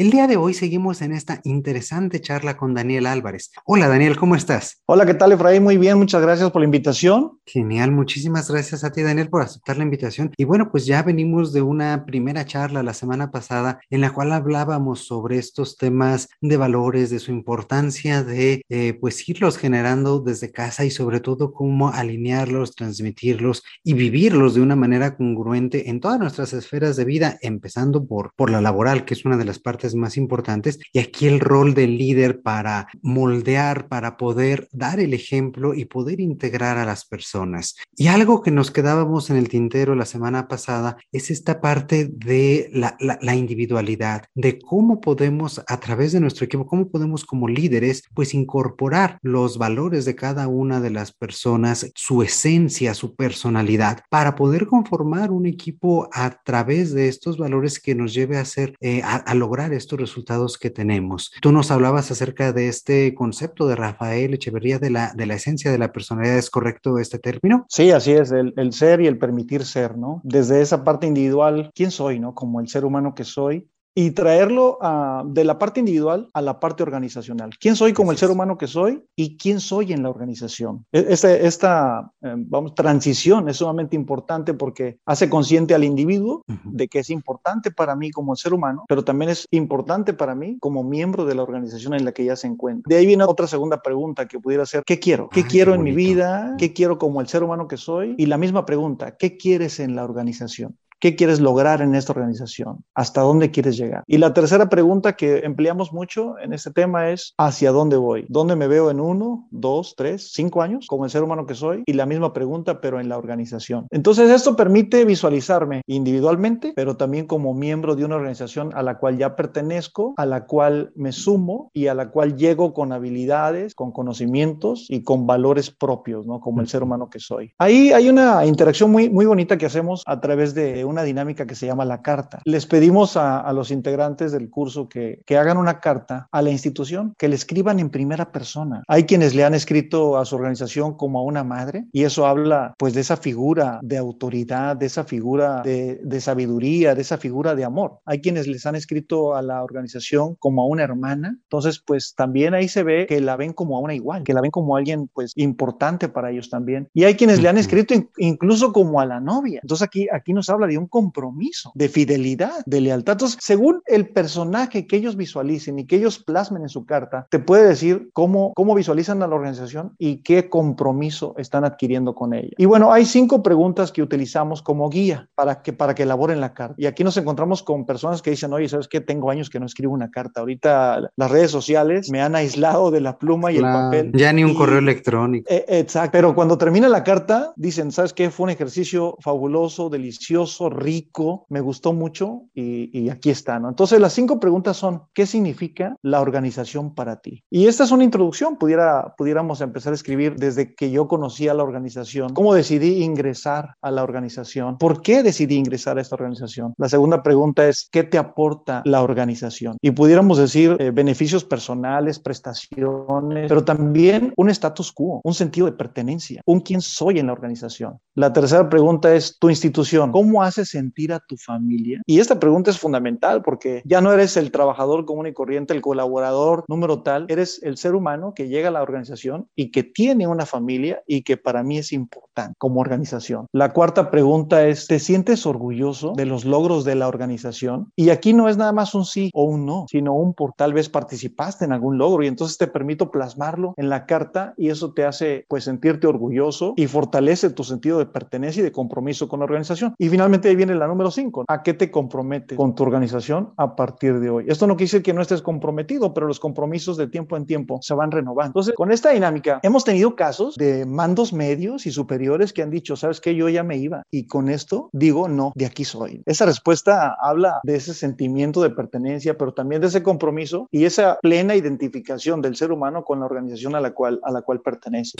El día de hoy seguimos en esta interesante charla con Daniel Álvarez. Hola Daniel, ¿cómo estás? Hola, ¿qué tal Efraín? Muy bien, muchas gracias por la invitación. Genial, muchísimas gracias a ti Daniel por aceptar la invitación. Y bueno, pues ya venimos de una primera charla la semana pasada en la cual hablábamos sobre estos temas de valores, de su importancia de eh, pues irlos generando desde casa y sobre todo cómo alinearlos, transmitirlos y vivirlos de una manera congruente en todas nuestras esferas de vida, empezando por, por la laboral, que es una de las partes más importantes y aquí el rol del líder para moldear, para poder dar el ejemplo y poder integrar a las personas. Y algo que nos quedábamos en el tintero la semana pasada es esta parte de la, la, individualidad, de cómo podemos a través de nuestro equipo, cómo podemos como líderes pues incorporar los valores de cada una de las personas, su esencia, su personalidad, para poder conformar un equipo a través de estos valores que nos lleve a hacer, eh, a, a lograr estos resultados que tenemos. Tú nos hablabas acerca de este concepto de Rafael Echeverría de la, de la esencia de la personalidad. ¿Es correcto este término? Sí, así es, el, el ser y el permitir ser, ¿no? Desde esa parte individual, ¿quién soy, no? Como el ser humano que soy, y traerlo de la parte individual a la parte organizacional. ¿Quién soy como el ser humano que soy y quién soy en la organización? E, este, esta eh, vamos, transición es sumamente importante porque hace consciente al individuo de que es importante para mí como ser humano, pero también es importante para mí como miembro de la organización en la que ya se encuentra. De ahí viene otra segunda pregunta que pudiera ser, ¿qué quiero? ¿Qué quiero en mi vida? ¿Qué quiero como el ser humano que soy? Y la misma pregunta, ¿qué quieres en la organización? ¿Qué quieres lograr en esta organización? ¿Hasta dónde quieres llegar? Y la tercera pregunta que empleamos mucho en este tema es ¿hacia dónde voy? ¿Dónde me veo en uno, dos, tres, cinco años como el ser humano que soy? Y la misma pregunta, pero en la organización. Entonces, esto permite visualizarme individualmente, pero también como miembro de una organización a la cual ya pertenezco, a la cual me sumo y a la cual llego con habilidades, con conocimientos y con valores propios, ¿no? Como el ser humano que soy. Ahí hay una interacción muy, muy bonita que hacemos a través de una dinámica que se llama la carta. Les pedimos a, los integrantes del curso que, que, hagan una carta a la institución, que le escriban en primera persona. Hay quienes le han escrito a su organización como a una madre y eso habla pues de esa figura de autoridad, de esa figura de, de sabiduría, de esa figura de amor. Hay quienes les han escrito a la organización como a una hermana. Entonces pues también ahí se ve que la ven como a una igual, que la ven como alguien pues importante para ellos también. Y hay quienes le han escrito incluso como a la novia. Entonces aquí, aquí nos habla de un compromiso, de fidelidad, de lealtad. Entonces, según el personaje que ellos visualicen y que ellos plasmen en su carta, te puede decir cómo, cómo visualizan a la organización y qué compromiso están adquiriendo con ella. Y bueno, hay cinco preguntas que utilizamos como guía para que, para que elaboren la carta. Y aquí nos encontramos con personas que dicen, oye, ¿sabes qué? Tengo años que no escribo una carta. Ahorita las redes sociales me han aislado de la pluma y el papel. Ya ni un correo electrónico. Eh, exacto. Pero cuando termina la carta, dicen, ¿sabes qué? Fue un ejercicio fabuloso, delicioso, rico, me gustó mucho y, aquí está, ¿no? Entonces las cinco preguntas son, ¿qué significa la organización para ti? Y esta es una introducción, pudiera, pudiéramos empezar a escribir desde que yo conocía la organización, cómo decidí ingresar a la organización, por qué decidí ingresar a esta organización. La segunda pregunta es, ¿qué te aporta la organización? Y pudiéramos decir eh, beneficios personales, prestaciones, pero también un status quo, un sentido de pertenencia, un quién soy en la organización. La tercera pregunta es tu institución, ¿cómo haces sentir a tu familia? Y esta pregunta es fundamental porque ya no eres el trabajador común y corriente, el colaborador número tal, eres el ser humano que llega a la organización y que tiene una familia y que para mí es importante como organización. La cuarta pregunta es, ¿te sientes orgulloso de los logros de la organización? Y aquí no es nada más un sí o un no, sino un por tal vez participaste en algún logro y entonces te permito plasmarlo en la carta y eso te hace pues sentirte orgulloso y fortalece tu sentido de pertenencia y de compromiso con la organización. Y finalmente ahí viene la número cinco. ¿A qué te comprometes con tu organización a partir de hoy? Esto no quiere decir que no estés comprometido, pero los compromisos de tiempo en tiempo se van renovando. Entonces, con esta dinámica, hemos tenido casos de mandos medios y superiores que han dicho, ¿sabes qué? Yo ya me iba. Y con esto digo, no, de aquí soy. Esa respuesta habla de ese sentimiento de pertenencia, pero también de ese compromiso y esa plena identificación del ser humano con la organización a la cual, a la cual pertenece.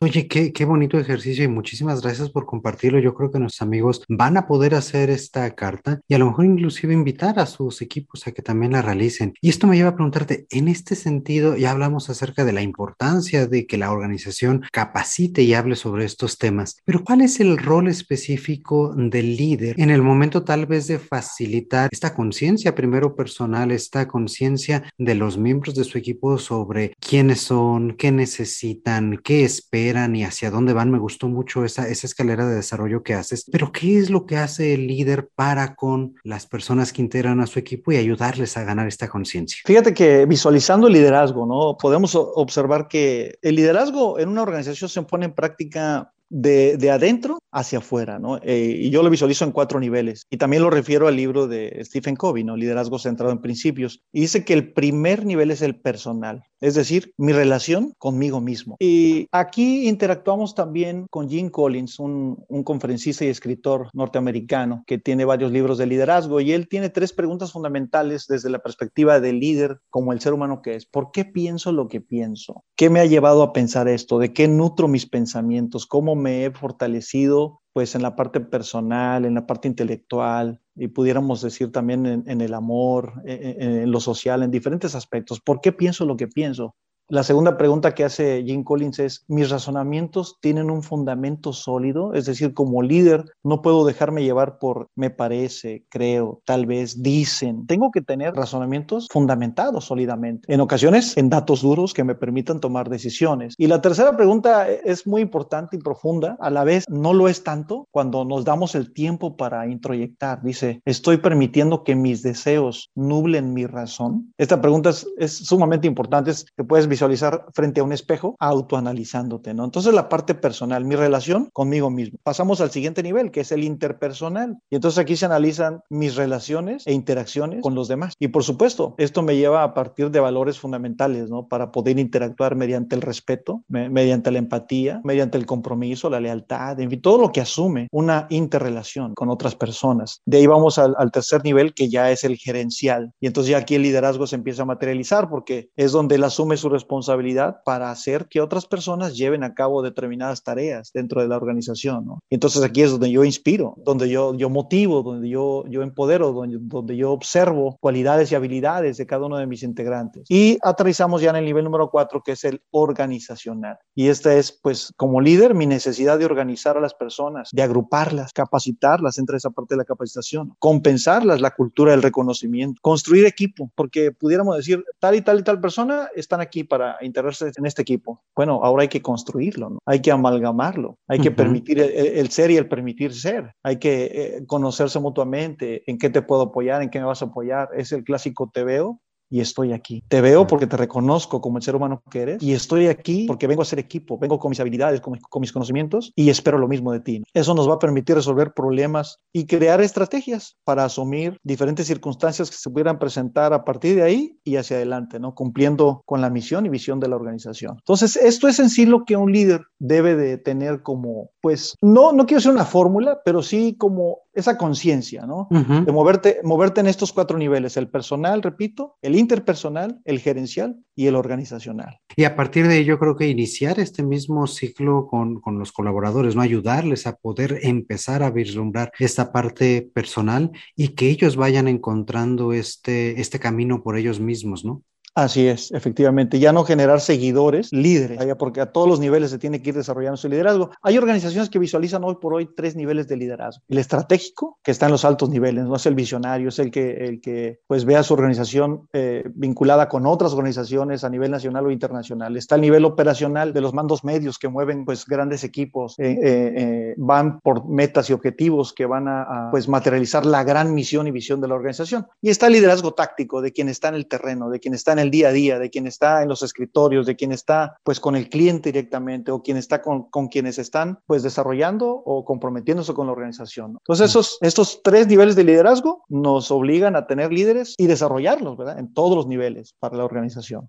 Oye, qué, qué bonito ejercicio y muchísimas gracias por compartirlo. Yo creo que nuestros amigos van a poder hacer esta carta y a lo mejor inclusive invitar a sus equipos a que también la realicen. Y esto me lleva a preguntarte, en este sentido, ya hablamos acerca de la importancia de que la organización capacite y hable sobre estos temas, pero ¿cuál es el rol específico del líder en el momento tal vez de facilitar esta conciencia primero personal, esta conciencia de los miembros de su equipo sobre quiénes son, qué necesitan, qué esperan? Y hacia dónde van. Me gustó mucho esa, escalera de desarrollo que haces. Pero ¿qué es lo que hace el líder para con las personas que integran a su equipo y ayudarles a ganar esta conciencia? Fíjate que visualizando el liderazgo, ¿no? Podemos observar que el liderazgo en una organización se pone en práctica de, de, adentro hacia afuera, ¿no? Eh, y yo lo visualizo en cuatro niveles. Y también lo refiero al libro de Stephen Covey, ¿no? Liderazgo centrado en principios. Y dice que el primer nivel es el personal, es decir, mi relación conmigo mismo. Y aquí interactuamos también con Jim Collins, un, un conferencista y escritor norteamericano que tiene varios libros de liderazgo. Y él tiene tres preguntas fundamentales desde la perspectiva del líder como el ser humano que es. ¿Por qué pienso lo que pienso? ¿Qué me ha llevado a pensar esto? ¿De qué nutro mis pensamientos? ¿Cómo me he fortalecido pues en la parte personal, en la parte intelectual y pudiéramos decir también en, el amor, en, en, lo social, en diferentes aspectos. ¿Por qué pienso lo que pienso? La segunda pregunta que hace Jim Collins es, ¿mis razonamientos tienen un fundamento sólido? Es decir, como líder no puedo dejarme llevar por me parece, creo, tal vez, dicen. Tengo que tener razonamientos fundamentados sólidamente. En ocasiones, en datos duros que me permitan tomar decisiones. Y la tercera pregunta es muy importante y profunda. A la vez, no lo es tanto cuando nos damos el tiempo para introyectar. Dice, ¿estoy permitiendo que mis deseos nublen mi razón? Esta pregunta es, sumamente importante. Es que puedes visualizar frente a un espejo autoanalizándote, ¿no? Entonces la parte personal, mi relación conmigo mismo. Pasamos al siguiente nivel, que es el interpersonal. Y entonces aquí se analizan mis relaciones e interacciones con los demás. Y por supuesto, esto me lleva a partir de valores fundamentales, ¿no? Para poder interactuar mediante el respeto, me, mediante la empatía, mediante el compromiso, la lealtad, en fin, todo lo que asume una interrelación con otras personas. De ahí vamos al, al tercer nivel, que ya es el gerencial. Y entonces ya aquí el liderazgo se empieza a materializar porque es donde él asume su responsabilidad responsabilidad para hacer que otras personas lleven a cabo determinadas tareas dentro de la organización. ¿no? Entonces aquí es donde yo inspiro, donde yo, yo motivo, donde yo, yo empodero, donde, donde yo observo cualidades y habilidades de cada uno de mis integrantes. Y aterrizamos ya en el nivel número cuatro, que es el organizacional. Y esta es, pues, como líder, mi necesidad de organizar a las personas, de agruparlas, capacitarlas, entre esa parte de la capacitación, compensarlas la cultura del reconocimiento, construir equipo, porque pudiéramos decir, tal y tal y tal persona están aquí para para integrarse en este equipo. Bueno, ahora hay que construirlo, ¿no? hay que amalgamarlo, hay que permitir el, ser y el permitir ser, hay que eh, conocerse mutuamente, en qué te puedo apoyar, en qué me vas a apoyar. Es el clásico te veo, y estoy aquí. Te veo porque te reconozco como el ser humano que eres y estoy aquí porque vengo a ser equipo, vengo con mis habilidades, con, mis conocimientos y espero lo mismo de ti. Eso nos va a permitir resolver problemas y crear estrategias para asumir diferentes circunstancias que se pudieran presentar a partir de ahí y hacia adelante, ¿no? Cumpliendo con la misión y visión de la organización. Entonces, esto es en sí lo que un líder debe de tener como, pues, no, no quiero ser una fórmula, pero sí como esa conciencia, ¿no? De moverte, moverte en estos cuatro niveles, el personal, repito, el interpersonal, el gerencial y el organizacional. Y a partir de ello creo que iniciar este mismo ciclo con, con los colaboradores, ¿no? Ayudarles a poder empezar a vislumbrar esta parte personal y que ellos vayan encontrando este, este camino por ellos mismos, ¿no? Así es, efectivamente. Ya no generar seguidores, líderes, porque a todos los niveles se tiene que ir desarrollando su liderazgo. Hay organizaciones que visualizan hoy por hoy tres niveles de liderazgo. El estratégico, que está en los altos niveles, no es el visionario, es el que, el que pues vea su organización eh, vinculada con otras organizaciones a nivel nacional o internacional. Está el nivel operacional de los mandos medios que mueven pues grandes equipos, eh, eh, van por metas y objetivos que van a, a, pues materializar la gran misión y visión de la organización. Y está el liderazgo táctico de quien está en el terreno, de quien está en el día a día, de quien está en los escritorios, de quien está pues con el cliente directamente o quien está con, con quienes están pues desarrollando o comprometiéndose con la organización. Entonces esos, estos tres niveles de liderazgo nos obligan a tener líderes y desarrollarlos, ¿verdad? En todos los niveles para la organización.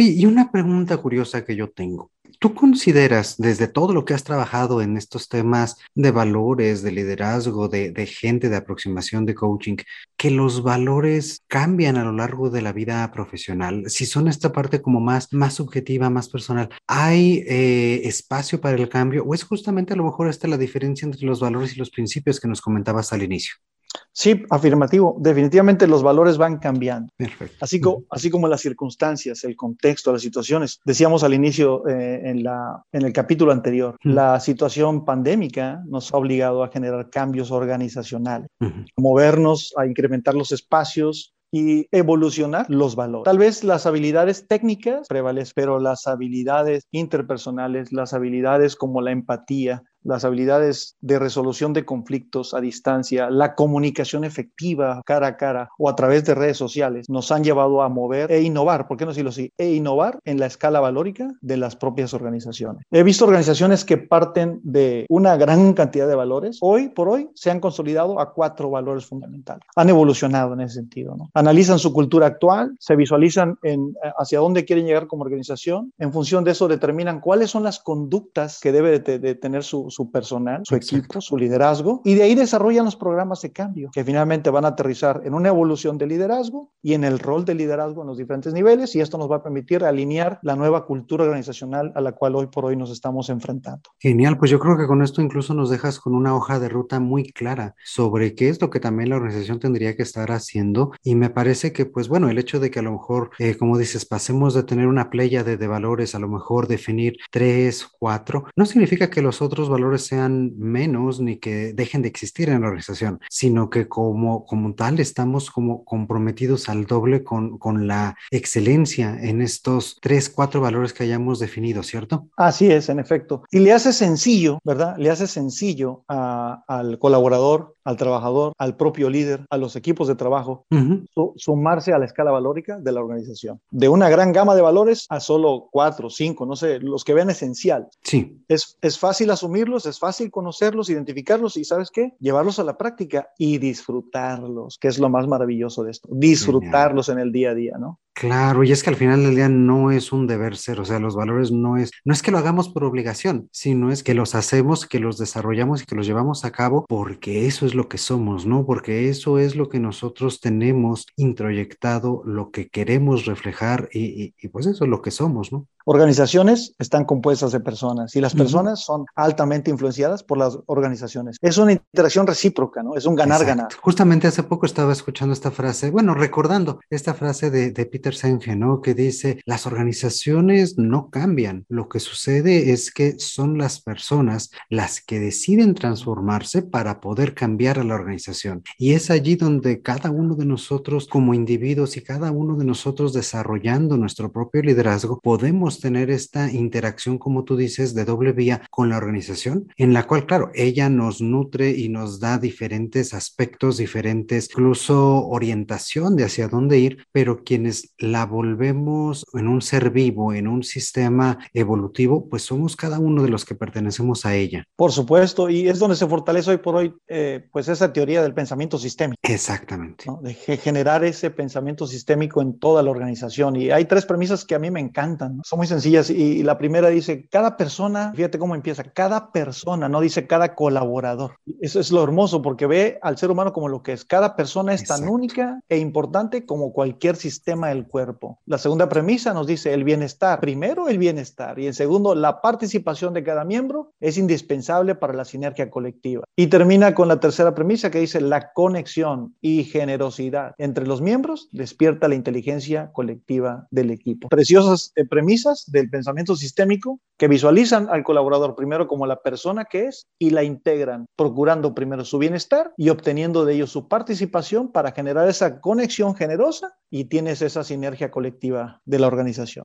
Y una pregunta curiosa que yo tengo. ¿Tú consideras, desde todo lo que has trabajado en estos temas de valores, de liderazgo, de, de gente, de aproximación, de coaching, que los valores cambian a lo largo de la vida profesional? Si son esta parte como más, más subjetiva, más personal, ¿hay eh, espacio para el cambio o es justamente a lo mejor esta la diferencia entre los valores y los principios que nos comentabas al inicio? Sí, afirmativo. Definitivamente los valores van cambiando. Perfecto. Así, así como las circunstancias, el contexto, las situaciones. Decíamos al inicio eh, en, la, en el capítulo anterior, la situación pandémica nos ha obligado a generar cambios organizacionales, a movernos, a incrementar los espacios, y evolucionar los valores. Tal vez las habilidades técnicas prevalecen, pero las habilidades interpersonales, las habilidades como la empatía, las habilidades de resolución de conflictos a distancia, la comunicación efectiva cara a cara o a través de redes sociales nos han llevado a mover e innovar, ¿por qué no decirlo así? E innovar en la escala valórica de las propias organizaciones. He visto organizaciones que parten de una gran cantidad de valores, hoy por hoy se han consolidado a cuatro valores fundamentales. Han evolucionado en ese sentido, ¿no? Analizan su cultura actual, se visualizan en hacia dónde quieren llegar como organización, en función de eso determinan cuáles son las conductas que debe de tener su, su personal, su equipo, su liderazgo, y de ahí desarrollan los programas de cambio, que finalmente van a aterrizar en una evolución de liderazgo y en el rol de liderazgo en los diferentes niveles, y esto nos va a permitir alinear la nueva cultura organizacional a la cual hoy por hoy nos estamos enfrentando. Genial, pues yo creo que con esto incluso nos dejas con una hoja de ruta muy clara sobre qué es lo que también la organización tendría que estar haciendo, y me parece que, pues bueno, el hecho de que a lo mejor, eh, como dices, pasemos de tener una playa de, de valores, a lo mejor definir tres, cuatro, no significa que los otros valores valores sean menos ni que dejen de existir en la organización, sino que como, como tal estamos como comprometidos al doble con, con la excelencia en estos tres, cuatro valores que hayamos definido, ¿cierto? Así es, en efecto. Y le hace sencillo, ¿verdad? Le hace sencillo al colaborador, al trabajador, al propio líder, a los equipos de trabajo, sumarse a la escala valórica de la organización. De una gran gama de valores a solo cuatro, cinco, no sé, los que vean esencial. Sí. Es, es fácil asumirlo es fácil conocerlos, identificarlos y, ¿sabes qué? Llevarlos a la práctica y disfrutarlos, que es lo más maravilloso de esto, disfrutarlos en el día a día, ¿no? Claro, y es que al final del día no es un deber ser, o sea, los valores no es, no es que lo hagamos por obligación, sino es que los hacemos, que los desarrollamos y que los llevamos a cabo porque eso es lo que somos, ¿no? Porque eso es lo que nosotros tenemos introyectado, lo que queremos reflejar y, y, pues eso es lo que somos, ¿no? Organizaciones están compuestas de personas y las personas son altamente influenciadas por las organizaciones. Es una interacción recíproca, ¿no? Es un ganar-ganar. Justamente hace poco estaba escuchando esta frase, bueno, recordando esta frase de, de Peter Senge, ¿no? Que dice, las organizaciones no cambian, lo que sucede es que son las personas las que deciden transformarse para poder cambiar a la organización. Y es allí donde cada uno de nosotros como individuos y cada uno de nosotros desarrollando nuestro propio liderazgo, podemos tener esta interacción, como tú dices, de doble vía con la organización, en la cual, claro, ella nos nutre y nos da diferentes aspectos, diferentes, incluso orientación de hacia dónde ir, pero quienes la volvemos en un ser vivo, en un sistema evolutivo, pues somos cada uno de los que pertenecemos a ella. Por supuesto, y es donde se fortalece hoy por hoy, eh, pues esa teoría del pensamiento sistémico. Exactamente. De generar ese pensamiento sistémico en toda la organización. Y hay tres premisas que a mí me encantan, son muy sencillas. Y, la primera dice, cada persona, fíjate cómo empieza, cada persona, no dice cada colaborador. Eso es lo hermoso porque ve al ser humano como lo que es. Cada persona es tan única e importante como cualquier sistema del cuerpo. La segunda premisa nos dice el bienestar. Primero, el bienestar. Y en segundo, la participación de cada miembro es indispensable para la sinergia colectiva. Y termina con la tercera premisa que dice la conexión y generosidad entre los miembros despierta la inteligencia colectiva del equipo. Preciosas eh, premisas del pensamiento sistémico que visualizan al colaborador primero como la persona que es y la integran, procurando primero su bienestar y obteniendo de ello su participación para generar esa conexión generosa y tienes esa sinergia colectiva de la organización.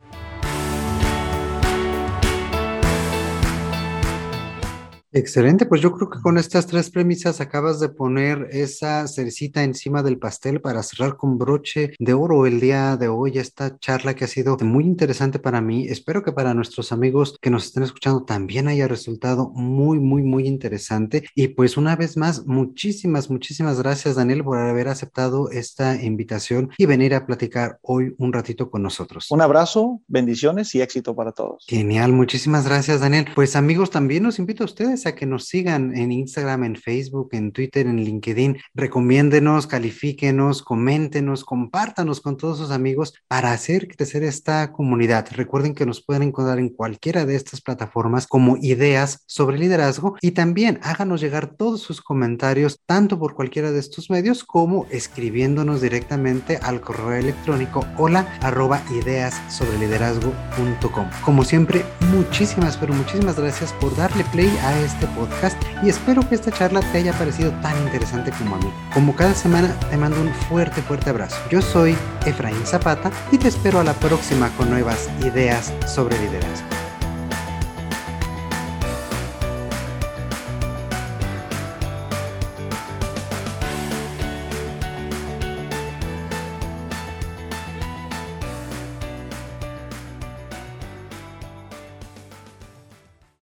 Excelente, pues yo creo que con estas tres premisas acabas de poner esa cercita encima del pastel para cerrar con broche de oro el día de hoy esta charla que ha sido muy interesante para mí. Espero que para nuestros amigos que nos estén escuchando también haya resultado muy, muy, muy interesante. Y pues una vez más, muchísimas, muchísimas gracias Daniel por haber aceptado esta invitación y venir a platicar hoy un ratito con nosotros. Un abrazo, bendiciones y éxito para todos. Genial, muchísimas gracias Daniel. Pues amigos, también los invito a ustedes a que nos sigan en Instagram, en Facebook, en Twitter, en LinkedIn. Recomiéndenos, califíquenos, coméntenos, compártanos con todos sus amigos para hacer crecer esta comunidad. Recuerden que nos pueden encontrar en cualquiera de estas plataformas como ideas sobre liderazgo y también háganos llegar todos sus comentarios tanto por cualquiera de estos medios como escribiéndonos directamente al correo electrónico hola arroba ideas sobre liderazgo.com. Como siempre, muchísimas, pero muchísimas gracias por darle play a este este podcast y espero que esta charla te haya parecido tan interesante como a mí. Como cada semana te mando un fuerte, fuerte abrazo. Yo soy Efraín Zapata y te espero a la próxima con nuevas ideas sobre liderazgo.